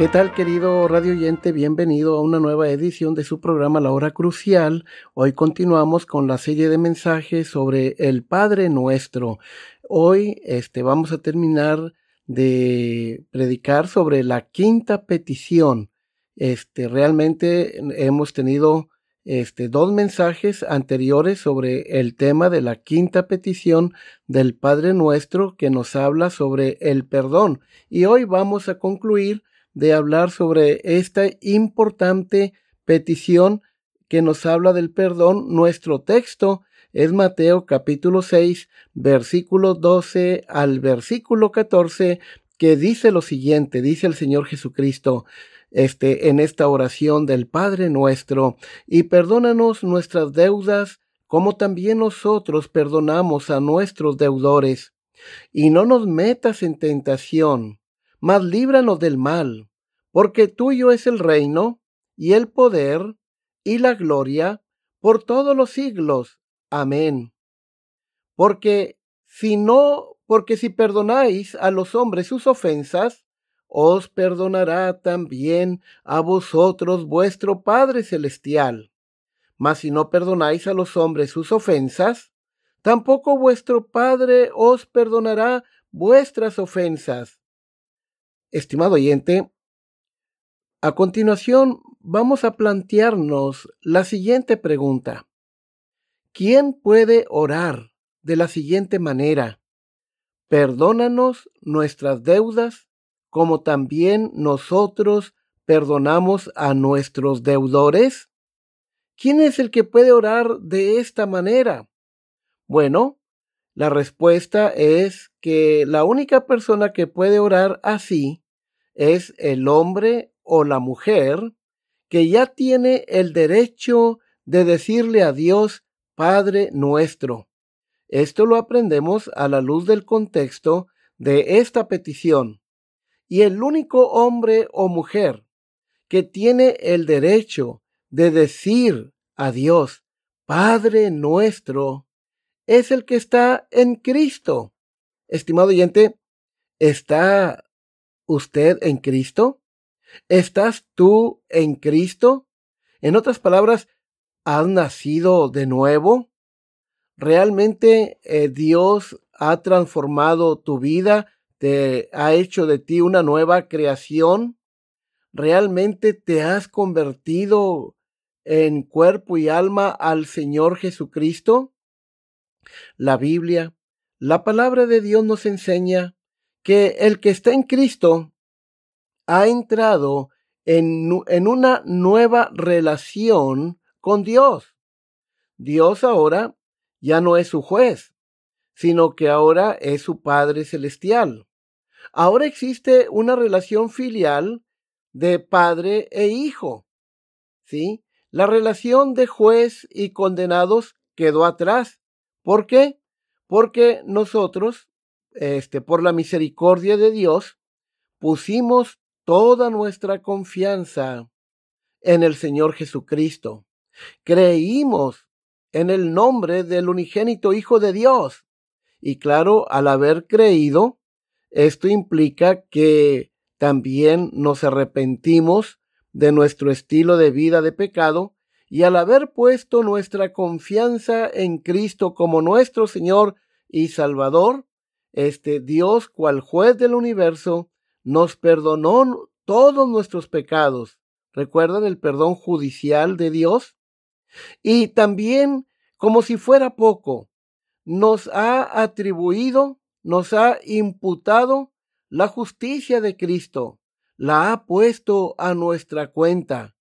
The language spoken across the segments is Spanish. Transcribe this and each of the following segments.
¿Qué tal querido radio oyente? Bienvenido a una nueva edición de su programa La Hora Crucial. Hoy continuamos con la serie de mensajes sobre el Padre Nuestro. Hoy este, vamos a terminar de predicar sobre la quinta petición. Este, realmente hemos tenido este, dos mensajes anteriores sobre el tema de la quinta petición del Padre Nuestro que nos habla sobre el perdón. Y hoy vamos a concluir de hablar sobre esta importante petición que nos habla del perdón. Nuestro texto es Mateo capítulo 6, versículo 12 al versículo 14, que dice lo siguiente, dice el Señor Jesucristo, este, en esta oración del Padre nuestro, y perdónanos nuestras deudas, como también nosotros perdonamos a nuestros deudores. Y no nos metas en tentación, mas líbranos del mal, porque tuyo es el reino, y el poder, y la gloria, por todos los siglos. Amén. Porque si no, porque si perdonáis a los hombres sus ofensas, os perdonará también a vosotros vuestro Padre Celestial. Mas si no perdonáis a los hombres sus ofensas, tampoco vuestro Padre os perdonará vuestras ofensas. Estimado oyente, a continuación vamos a plantearnos la siguiente pregunta. ¿Quién puede orar de la siguiente manera? Perdónanos nuestras deudas como también nosotros perdonamos a nuestros deudores. ¿Quién es el que puede orar de esta manera? Bueno, la respuesta es que la única persona que puede orar así es el hombre o la mujer que ya tiene el derecho de decirle a Dios Padre nuestro. Esto lo aprendemos a la luz del contexto de esta petición. Y el único hombre o mujer que tiene el derecho de decir a Dios Padre nuestro es el que está en Cristo. Estimado oyente, ¿está usted en Cristo? ¿Estás tú en Cristo? En otras palabras, ¿has nacido de nuevo? ¿Realmente eh, Dios ha transformado tu vida? ¿Te ha hecho de ti una nueva creación? ¿Realmente te has convertido en cuerpo y alma al Señor Jesucristo? La Biblia, la palabra de Dios nos enseña que el que está en Cristo ha entrado en, una nueva relación con Dios. Dios ahora ya no es su juez, sino que ahora es su Padre Celestial. Ahora existe una relación filial de padre e hijo. ¿Sí? La relación de juez y condenados quedó atrás. ¿Por qué? Porque nosotros, este, por la misericordia de Dios, pusimos toda nuestra confianza en el Señor Jesucristo. Creímos en el nombre del unigénito Hijo de Dios. Y claro, al haber creído, esto implica que también nos arrepentimos de nuestro estilo de vida de pecado y al haber puesto nuestra confianza en Cristo como nuestro Señor y Salvador, este Dios, cual juez del universo, nos perdonó todos nuestros pecados. ¿Recuerdan el perdón judicial de Dios? Y también, como si fuera poco, nos ha atribuido, nos ha imputado la justicia de Cristo, la ha puesto a nuestra cuenta.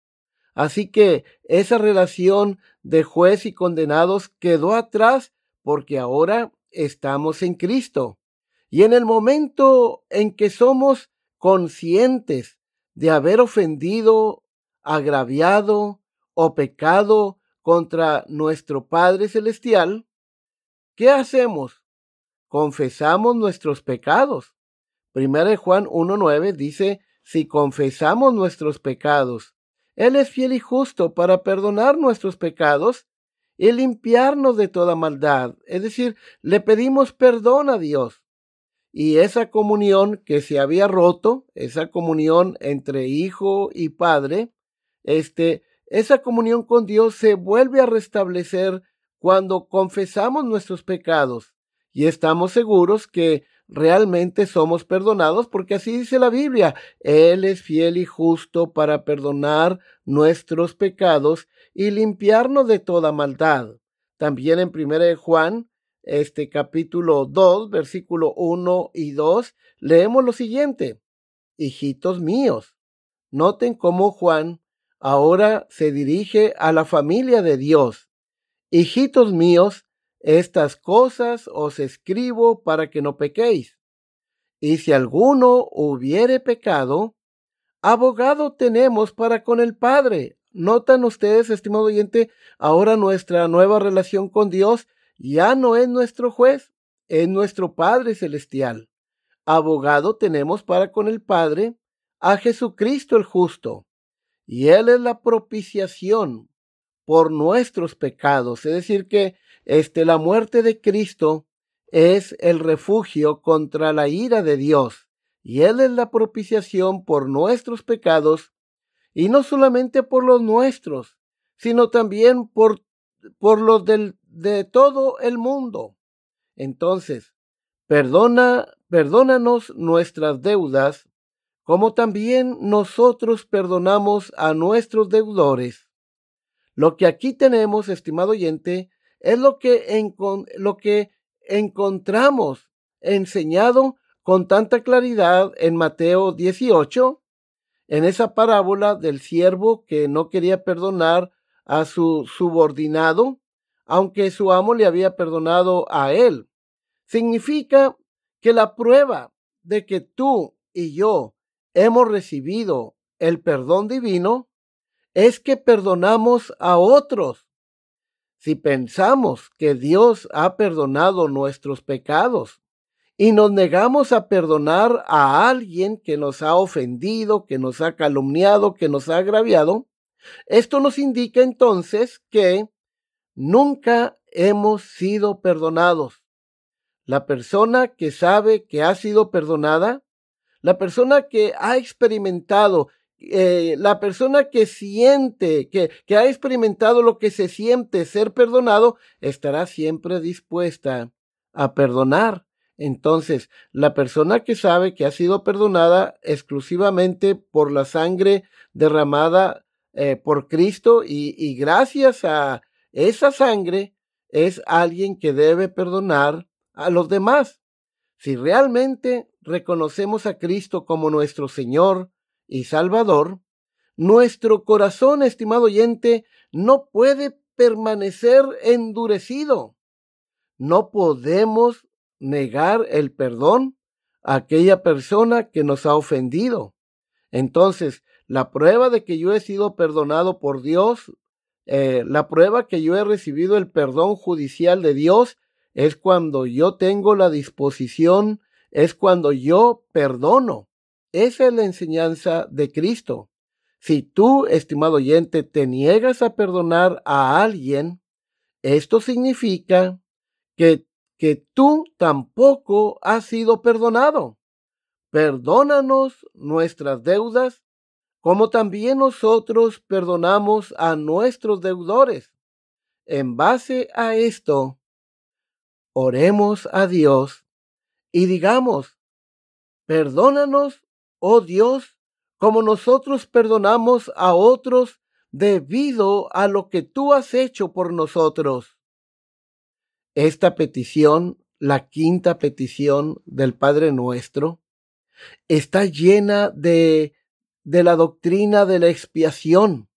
Así que esa relación de juez y condenados quedó atrás porque ahora estamos en Cristo. Y en el momento en que somos conscientes de haber ofendido, agraviado o pecado contra nuestro Padre Celestial, ¿qué hacemos? Confesamos nuestros pecados. Primera de Juan 1.9 dice, si confesamos nuestros pecados, Él es fiel y justo para perdonar nuestros pecados y limpiarnos de toda maldad. Es decir, le pedimos perdón a Dios. Y esa comunión que se había roto, esa comunión entre hijo y padre, este, esa comunión con Dios se vuelve a restablecer cuando confesamos nuestros pecados y estamos seguros que realmente somos perdonados porque así dice la Biblia. Él es fiel y justo para perdonar nuestros pecados y limpiarnos de toda maldad. También en 1 Juan, este capítulo 2, versículo 1 y 2, leemos lo siguiente. Hijitos míos, noten cómo Juan ahora se dirige a la familia de Dios. Hijitos míos, estas cosas os escribo para que no pequéis. Y si alguno hubiere pecado, abogado tenemos para con el Padre, Notan ustedes, estimado oyente, ahora nuestra nueva relación con Dios ya no es nuestro juez, es nuestro Padre Celestial. Abogado tenemos para con el Padre a Jesucristo el justo, y Él es la propiciación por nuestros pecados. Es decir, que este, la muerte de Cristo es el refugio contra la ira de Dios, y Él es la propiciación por nuestros pecados y no solamente por los nuestros, sino también por, por los del, de todo el mundo. Entonces, perdona, perdónanos nuestras deudas, como también nosotros perdonamos a nuestros deudores. Lo que aquí tenemos, estimado oyente, es lo que, lo que encontramos enseñado con tanta claridad en Mateo 18, en esa parábola del siervo que no quería perdonar a su subordinado, aunque su amo le había perdonado a él. Significa que la prueba de que tú y yo hemos recibido el perdón divino es que perdonamos a otros. Si pensamos que Dios ha perdonado nuestros pecados y nos negamos a perdonar a alguien que nos ha ofendido, que nos ha calumniado, que nos ha agraviado, esto nos indica entonces que nunca hemos sido perdonados. La persona que sabe que ha sido perdonada, la persona que ha experimentado, eh, la persona que siente, que, que ha experimentado lo que se siente ser perdonado, estará siempre dispuesta a perdonar entonces, la persona que sabe que ha sido perdonada exclusivamente por la sangre derramada eh, por Cristo y, y gracias a esa sangre es alguien que debe perdonar a los demás. Si realmente reconocemos a Cristo como nuestro Señor y Salvador, nuestro corazón, estimado oyente, no puede permanecer endurecido. No podemos negar el perdón a aquella persona que nos ha ofendido. Entonces, la prueba de que yo he sido perdonado por Dios, eh, la prueba que yo he recibido el perdón judicial de Dios, es cuando yo tengo la disposición, es cuando yo perdono. Esa es la enseñanza de Cristo. Si tú, estimado oyente, te niegas a perdonar a alguien, esto significa que que tú tampoco has sido perdonado. Perdónanos nuestras deudas, como también nosotros perdonamos a nuestros deudores. En base a esto, oremos a Dios y digamos, perdónanos, oh Dios, como nosotros perdonamos a otros debido a lo que tú has hecho por nosotros. Esta petición, la quinta petición del Padre nuestro, está llena de, de la doctrina de la expiación.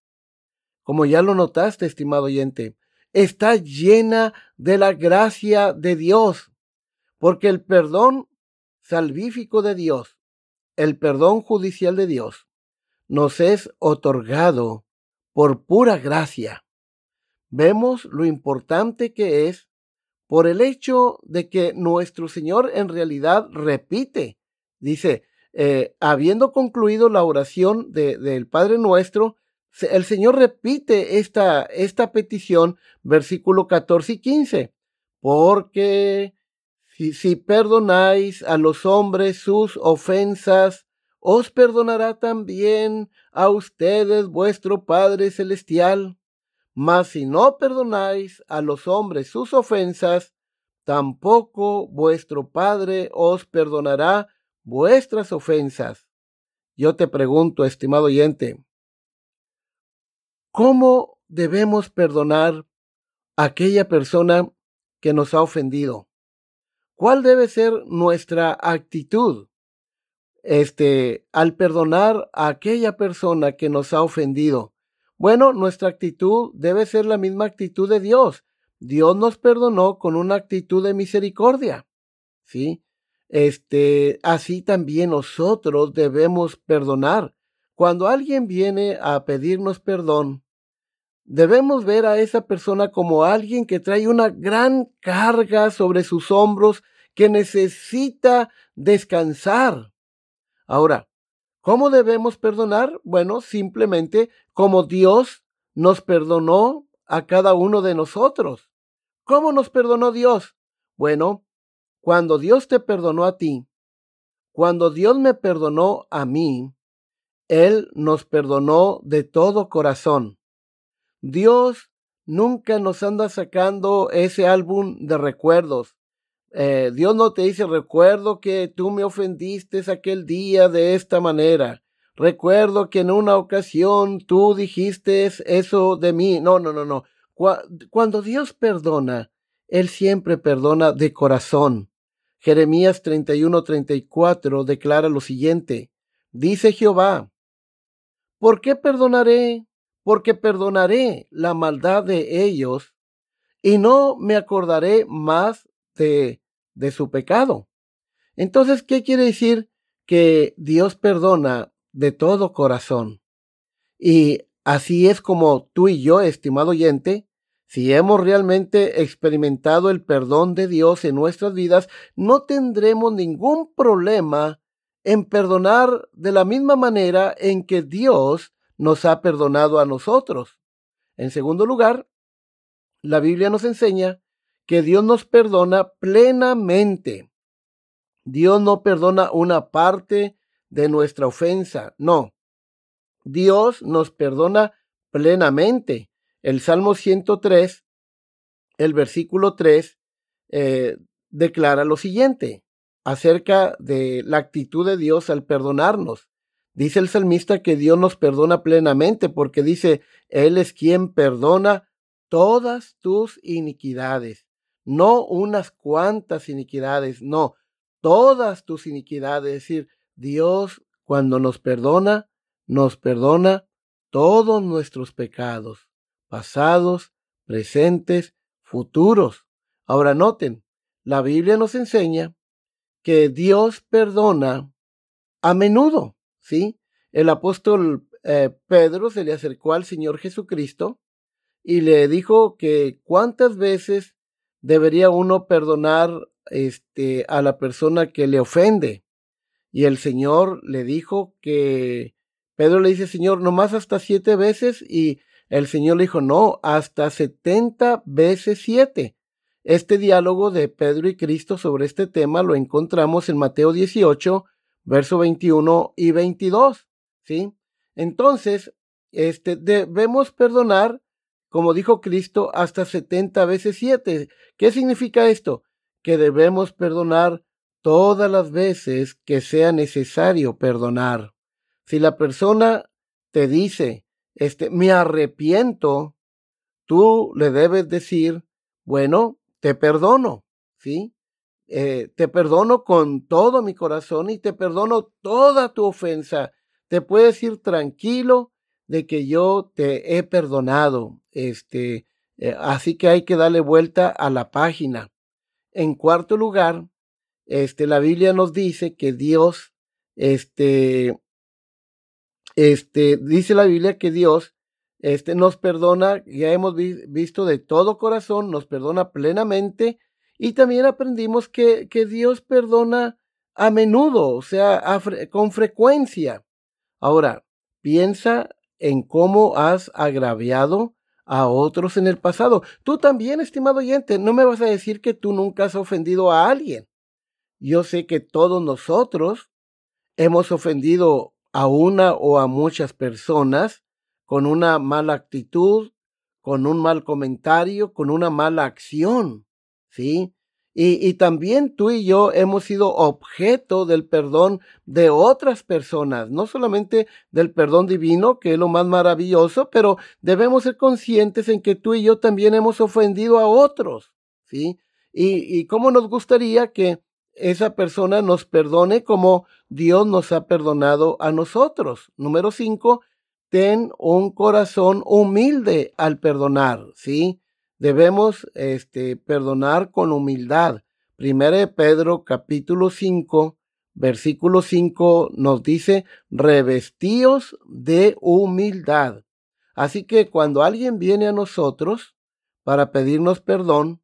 Como ya lo notaste, estimado oyente, está llena de la gracia de Dios, porque el perdón salvífico de Dios, el perdón judicial de Dios, nos es otorgado por pura gracia. Vemos lo importante que es por el hecho de que nuestro Señor en realidad repite, dice, eh, habiendo concluido la oración del Padre Nuestro, el Señor repite esta, esta petición, versículo 14 y 15, porque si, perdonáis a los hombres sus ofensas, os perdonará también a ustedes vuestro Padre Celestial. Mas si no perdonáis a los hombres sus ofensas, tampoco vuestro Padre os perdonará vuestras ofensas. Yo te pregunto, estimado oyente, ¿cómo debemos perdonar a aquella persona que nos ha ofendido? ¿Cuál debe ser nuestra actitud? Este, al perdonar a aquella persona que nos ha ofendido. Bueno, nuestra actitud debe ser la misma actitud de Dios. Dios nos perdonó con una actitud de misericordia. ¿Sí? Este, así también nosotros debemos perdonar. Cuando alguien viene a pedirnos perdón, debemos ver a esa persona como alguien que trae una gran carga sobre sus hombros que necesita descansar. Ahora, ¿cómo debemos perdonar? Bueno, simplemente como Dios nos perdonó a cada uno de nosotros. ¿Cómo nos perdonó Dios? Bueno, cuando Dios te perdonó a ti, cuando Dios me perdonó a mí, Él nos perdonó de todo corazón. Dios nunca nos anda sacando ese álbum de recuerdos. Eh, Dios no te dice, recuerdo que tú me ofendiste aquel día de esta manera. Recuerdo que en una ocasión tú dijiste eso de mí. No, no, no, no. Cuando Dios perdona, Él siempre perdona de corazón. Jeremías 31-34 declara lo siguiente. Dice Jehová, ¿por qué perdonaré? Porque perdonaré la maldad de ellos y no me acordaré más de de su pecado. Entonces, ¿qué quiere decir? Que Dios perdona de todo corazón. Y así es como tú y yo, estimado oyente, si hemos realmente experimentado el perdón de Dios en nuestras vidas, no tendremos ningún problema en perdonar de la misma manera en que Dios nos ha perdonado a nosotros. En segundo lugar, la Biblia nos enseña que Dios nos perdona plenamente. Dios no perdona una parte de nuestra ofensa, no. Dios nos perdona plenamente. El Salmo 103, el versículo 3, eh, declara lo siguiente acerca de la actitud de Dios al perdonarnos. Dice el salmista que Dios nos perdona plenamente porque dice, Él es quien perdona todas tus iniquidades no unas cuantas iniquidades, no, todas tus iniquidades. Es decir, Dios cuando nos perdona, nos perdona todos nuestros pecados, pasados, presentes, futuros. Ahora noten, la Biblia nos enseña que Dios perdona a menudo, ¿sí? El apóstol eh, Pedro se le acercó al Señor Jesucristo y le dijo que cuántas veces debería uno perdonar este, a la persona que le ofende. Y el Señor le dijo que Pedro le dice, Señor, nomás hasta siete veces y el Señor le dijo, no, hasta setenta veces siete. Este diálogo de Pedro y Cristo sobre este tema lo encontramos en Mateo 18, verso 21 y 22, ¿sí? Entonces, este, debemos perdonar como dijo Cristo, hasta setenta veces siete. ¿Qué significa esto? Que debemos perdonar todas las veces que sea necesario perdonar. Si la persona te dice, este, me arrepiento, tú le debes decir, bueno, te perdono, ¿sí? eh, te perdono con todo mi corazón y te perdono toda tu ofensa. Te puedes ir tranquilo de que yo te he perdonado. Este, eh, así que hay que darle vuelta a la página. En cuarto lugar, este, la Biblia nos dice que Dios, este, este, dice la Biblia que Dios, este, nos perdona, ya hemos visto de todo corazón, nos perdona plenamente y también aprendimos que, que Dios perdona a menudo, o sea, con frecuencia. Ahora, piensa en cómo has agraviado a otros en el pasado. Tú también, estimado oyente, no me vas a decir que tú nunca has ofendido a alguien. Yo sé que todos nosotros hemos ofendido a una o a muchas personas con una mala actitud, con un mal comentario, con una mala acción. ¿sí? Y, y, también tú y yo hemos sido objeto del perdón de otras personas, no solamente del perdón divino, que es lo más maravilloso, pero debemos ser conscientes en que tú y yo también hemos ofendido a otros, ¿sí? Y, y cómo nos gustaría que esa persona nos perdone como Dios nos ha perdonado a nosotros. Número cinco, ten un corazón humilde al perdonar, ¿sí? Debemos este, perdonar con humildad. Primera de Pedro capítulo 5, versículo 5 nos dice, revestíos de humildad. Así que cuando alguien viene a nosotros para pedirnos perdón,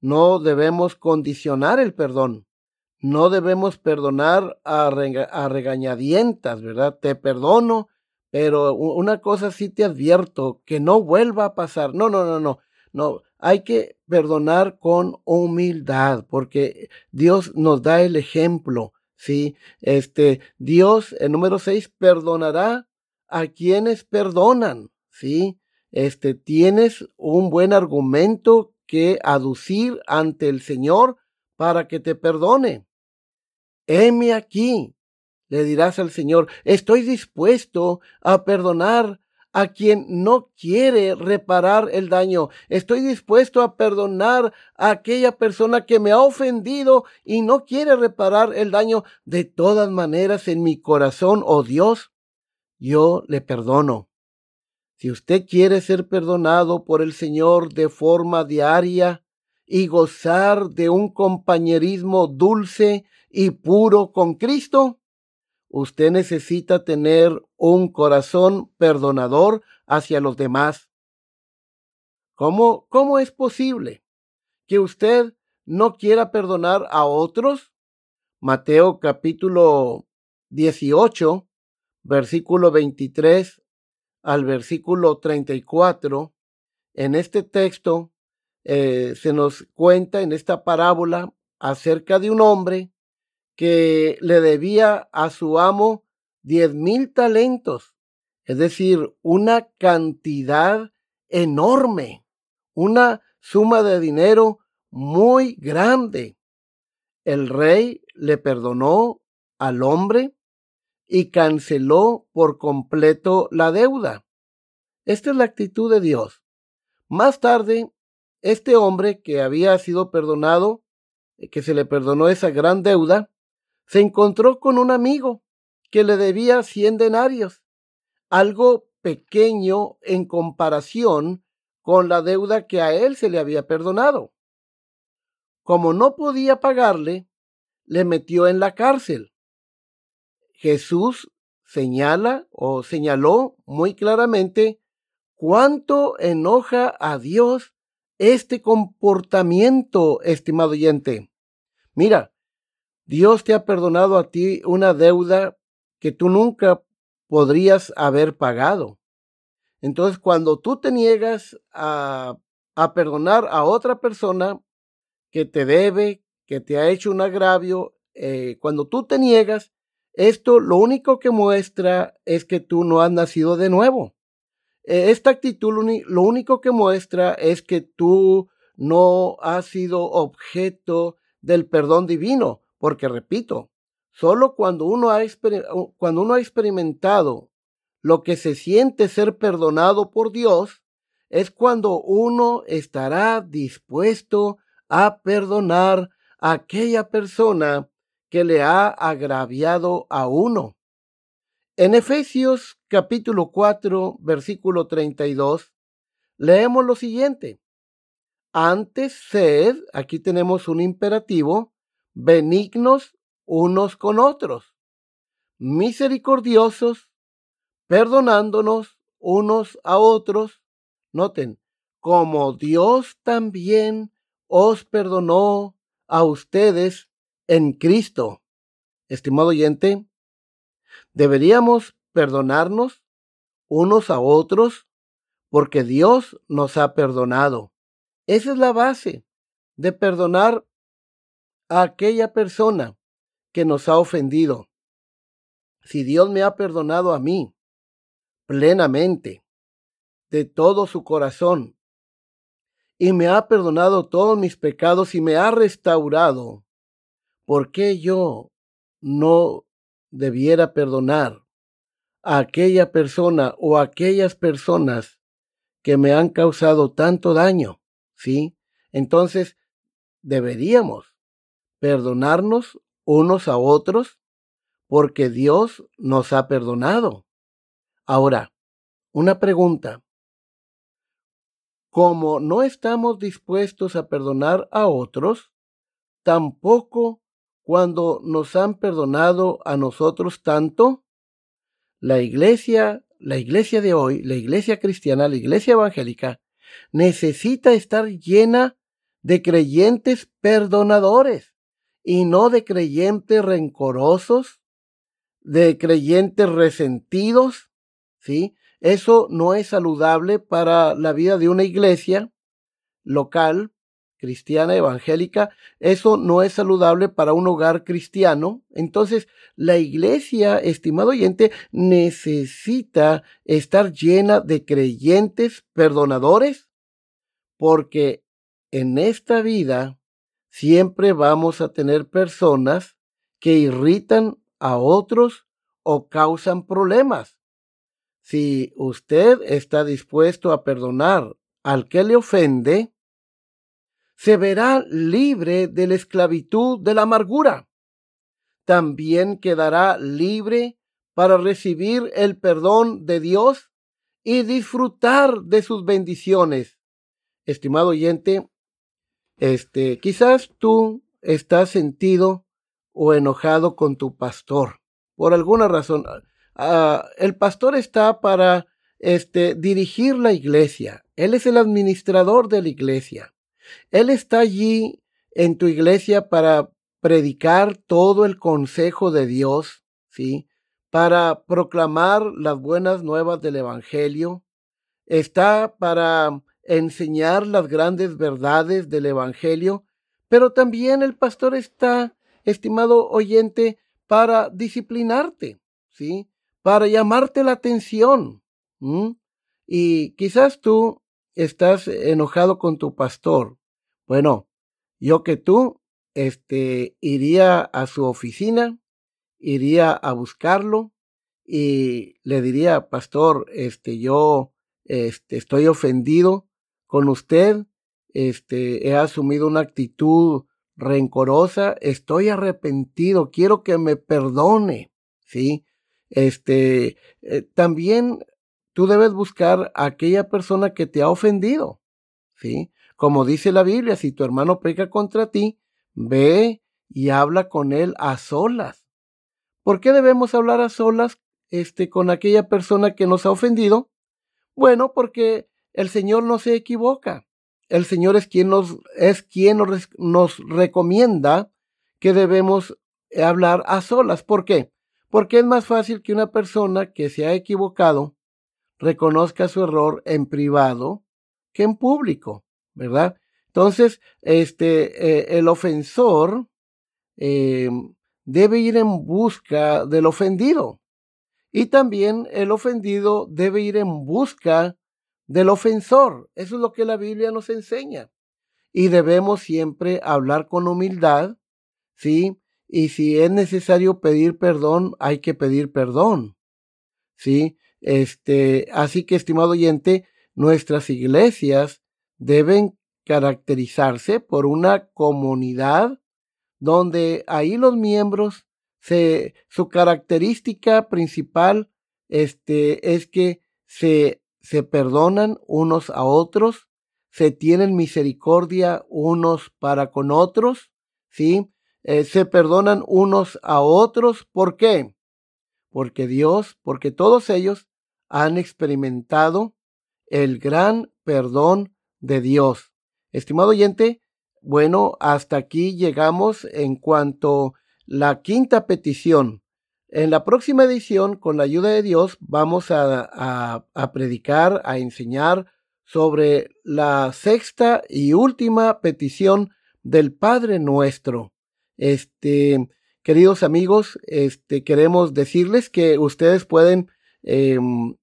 no debemos condicionar el perdón. No debemos perdonar a, a regañadientas, ¿verdad? Te perdono, pero una cosa sí te advierto, que no vuelva a pasar. No, no, no, no. No, hay que perdonar con humildad, porque Dios nos da el ejemplo, ¿sí? Este, Dios, el número seis, perdonará a quienes perdonan, ¿sí? Este, tienes un buen argumento que aducir ante el Señor para que te perdone. Heme aquí, le dirás al Señor, estoy dispuesto a perdonar a quien no quiere reparar el daño. Estoy dispuesto a perdonar a aquella persona que me ha ofendido y no quiere reparar el daño. De todas maneras, en mi corazón, oh Dios, yo le perdono. Si usted quiere ser perdonado por el Señor de forma diaria y gozar de un compañerismo dulce y puro con Cristo, usted necesita tener un corazón perdonador hacia los demás. ¿Cómo, cómo es posible que usted no quiera perdonar a otros? Mateo capítulo 18, versículo 23 al versículo 34. En este texto eh, se nos cuenta en esta parábola acerca de un hombre que le debía a su amo diez mil talentos, es decir, una cantidad enorme, una suma de dinero muy grande. El rey le perdonó al hombre y canceló por completo la deuda. Esta es la actitud de Dios. Más tarde, este hombre que había sido perdonado, que se le perdonó esa gran deuda, se encontró con un amigo que le debía cien denarios, algo pequeño en comparación con la deuda que a él se le había perdonado. Como no podía pagarle, le metió en la cárcel. Jesús señala o señaló muy claramente cuánto enoja a Dios este comportamiento, estimado oyente. Mira, Dios te ha perdonado a ti una deuda que tú nunca podrías haber pagado. Entonces, cuando tú te niegas a, perdonar a otra persona que te debe, que te ha hecho un agravio, eh, cuando tú te niegas, esto lo único que muestra es que tú no has nacido de nuevo. E, esta actitud lo único que muestra es que tú no has sido objeto del perdón divino. Porque repito, solo cuando uno ha, cuando uno ha experimentado lo que se siente ser perdonado por Dios, es cuando uno estará dispuesto a perdonar a aquella persona que le ha agraviado a uno. En Efesios capítulo 4, versículo 32, leemos lo siguiente. Antes sed, aquí tenemos un imperativo, benignos unos con otros, misericordiosos, perdonándonos unos a otros. Noten, como Dios también os perdonó a ustedes en Cristo. Estimado oyente, deberíamos perdonarnos unos a otros porque Dios nos ha perdonado. Esa es la base de perdonar a aquella persona que nos ha ofendido. Si Dios me ha perdonado a mí plenamente, de todo su corazón, y me ha perdonado todos mis pecados y me ha restaurado, ¿por qué yo no debiera perdonar a aquella persona o a aquellas personas que me han causado tanto daño? ¿sí? Entonces, deberíamos perdonarnos unos a otros porque Dios nos ha perdonado. Ahora, una pregunta. Como no estamos dispuestos a perdonar a otros, tampoco cuando nos han perdonado a nosotros tanto, la iglesia, la iglesia de hoy, la iglesia cristiana, la iglesia evangélica, necesita estar llena de creyentes perdonadores y no de creyentes rencorosos, de creyentes resentidos, ¿sí? Eso no es saludable para la vida de una iglesia local, cristiana, evangélica. Eso no es saludable para un hogar cristiano. Entonces, la iglesia, estimado oyente, necesita estar llena de creyentes perdonadores, porque en esta vida siempre vamos a tener personas que irritan a otros o causan problemas. Si usted está dispuesto a perdonar al que le ofende, se verá libre de la esclavitud de la amargura. También quedará libre para recibir el perdón de Dios y disfrutar de sus bendiciones. Estimado oyente, este, quizás tú estás sentido o enojado con tu pastor por alguna razón. Ah, el pastor está para este, dirigir la iglesia. Él es el administrador de la iglesia. Él está allí en tu iglesia para predicar todo el consejo de Dios, ¿sí? Para proclamar las buenas nuevas del Evangelio. Está para enseñar las grandes verdades del Evangelio, pero también el pastor está, estimado oyente, para disciplinarte, ¿sí? Para llamarte la atención. Y quizás tú estás enojado con tu pastor, bueno, yo que tú, este, iría a su oficina, iría a buscarlo y le diría, pastor, este, yo, este, estoy ofendido con usted, este, he asumido una actitud rencorosa, estoy arrepentido, quiero que me perdone, ¿sí? Este, eh, también tú debes buscar a aquella persona que te ha ofendido, ¿sí? Como dice la Biblia, si tu hermano peca contra ti, ve y habla con él a solas. ¿Por qué debemos hablar a solas este, con aquella persona que nos ha ofendido? Bueno, porque el Señor no se equivoca. El Señor es quien nos, es quien nos, nos recomienda que debemos hablar a solas. ¿Por qué? Porque es más fácil que una persona que se ha equivocado reconozca su error en privado que en público. ¿verdad? Entonces, este, eh, el ofensor eh, debe ir en busca del ofendido. Y también el ofendido debe ir en busca del ofensor. Eso es lo que la Biblia nos enseña. Y debemos siempre hablar con humildad, ¿sí? Y si es necesario pedir perdón, hay que pedir perdón, ¿sí? Este, así que, estimado oyente, nuestras iglesias deben caracterizarse por una comunidad donde ahí los miembros, se, su característica principal este, es que se, se perdonan unos a otros, se tienen misericordia unos para con otros, ¿sí? Eh, se perdonan unos a otros. ¿Por qué? Porque Dios, porque todos ellos han experimentado el gran perdón de Dios. Estimado oyente, bueno, hasta aquí llegamos en cuanto la quinta petición. En la próxima edición, con la ayuda de Dios, vamos a, predicar, a enseñar sobre la sexta y última petición del Padre nuestro. Este, queridos amigos, este, queremos decirles que ustedes pueden em,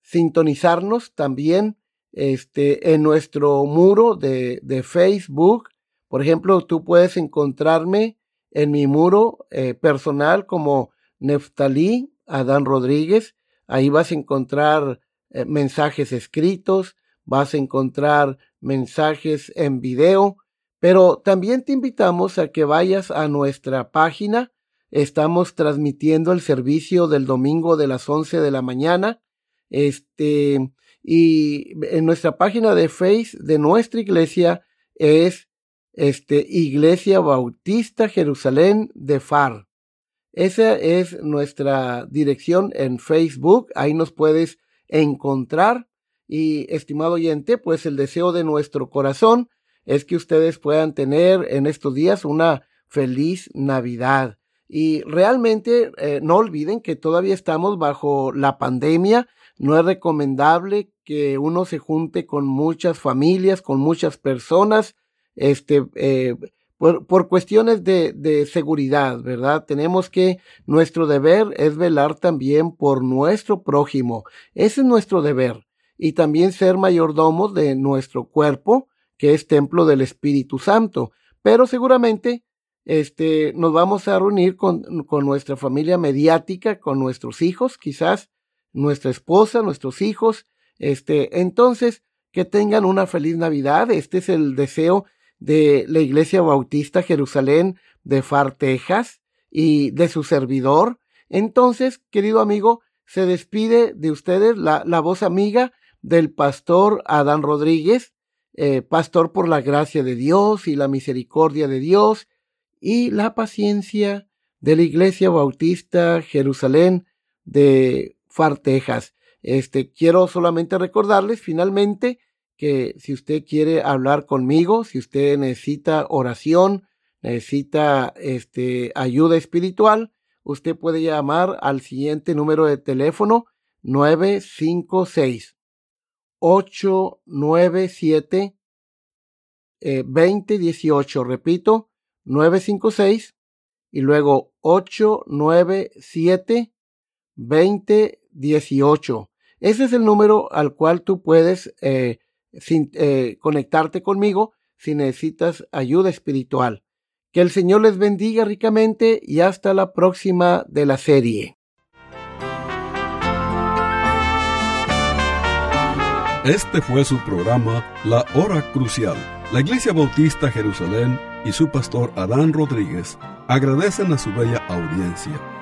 sintonizarnos también este, en nuestro muro de, de, Facebook. Por ejemplo, tú puedes encontrarme en mi muro eh, personal como Neftalí Adán Rodríguez. Ahí vas a encontrar eh, mensajes escritos, vas a encontrar mensajes en video, pero también te invitamos a que vayas a nuestra página. Estamos transmitiendo el servicio del domingo de las 11 de la mañana. Este, y en nuestra página de Face de nuestra iglesia es este, Iglesia Bautista Jerusalén de Far. Esa es nuestra dirección en Facebook. Ahí nos puedes encontrar. Y estimado oyente, pues el deseo de nuestro corazón es que ustedes puedan tener en estos días una feliz Navidad. Y realmente eh, no olviden que todavía estamos bajo la pandemia. No es recomendable que uno se junte con muchas familias, con muchas personas, este, eh, por, cuestiones de, de seguridad, ¿verdad? Tenemos que, nuestro deber es velar también por nuestro prójimo. Ese es nuestro deber. Y también ser mayordomos de nuestro cuerpo, que es templo del Espíritu Santo. Pero seguramente este, nos vamos a reunir con, con nuestra familia mediática, con nuestros hijos, quizás nuestra esposa, nuestros hijos. Este, entonces, que tengan una feliz Navidad. Este es el deseo de la Iglesia Bautista Jerusalén de Far, Texas, y de su servidor. Entonces, querido amigo, se despide de ustedes la, la voz amiga del pastor Adán Rodríguez eh, pastor por la gracia de Dios y la misericordia de Dios y la paciencia de la Iglesia Bautista Jerusalén de Fartejas. Este, quiero solamente recordarles finalmente que si usted quiere hablar conmigo, si usted necesita oración, necesita este, ayuda espiritual, usted puede llamar al siguiente número de teléfono 956 897 eh, 2018. Repito, 956 y luego 897 2018. Ese es el número al cual tú puedes eh, sin, eh, conectarte conmigo si necesitas ayuda espiritual. Que el Señor les bendiga ricamente y hasta la próxima de la serie. Este fue su programa La Hora Crucial. La Iglesia Bautista Jerusalén y su pastor Adán Rodríguez agradecen a su bella audiencia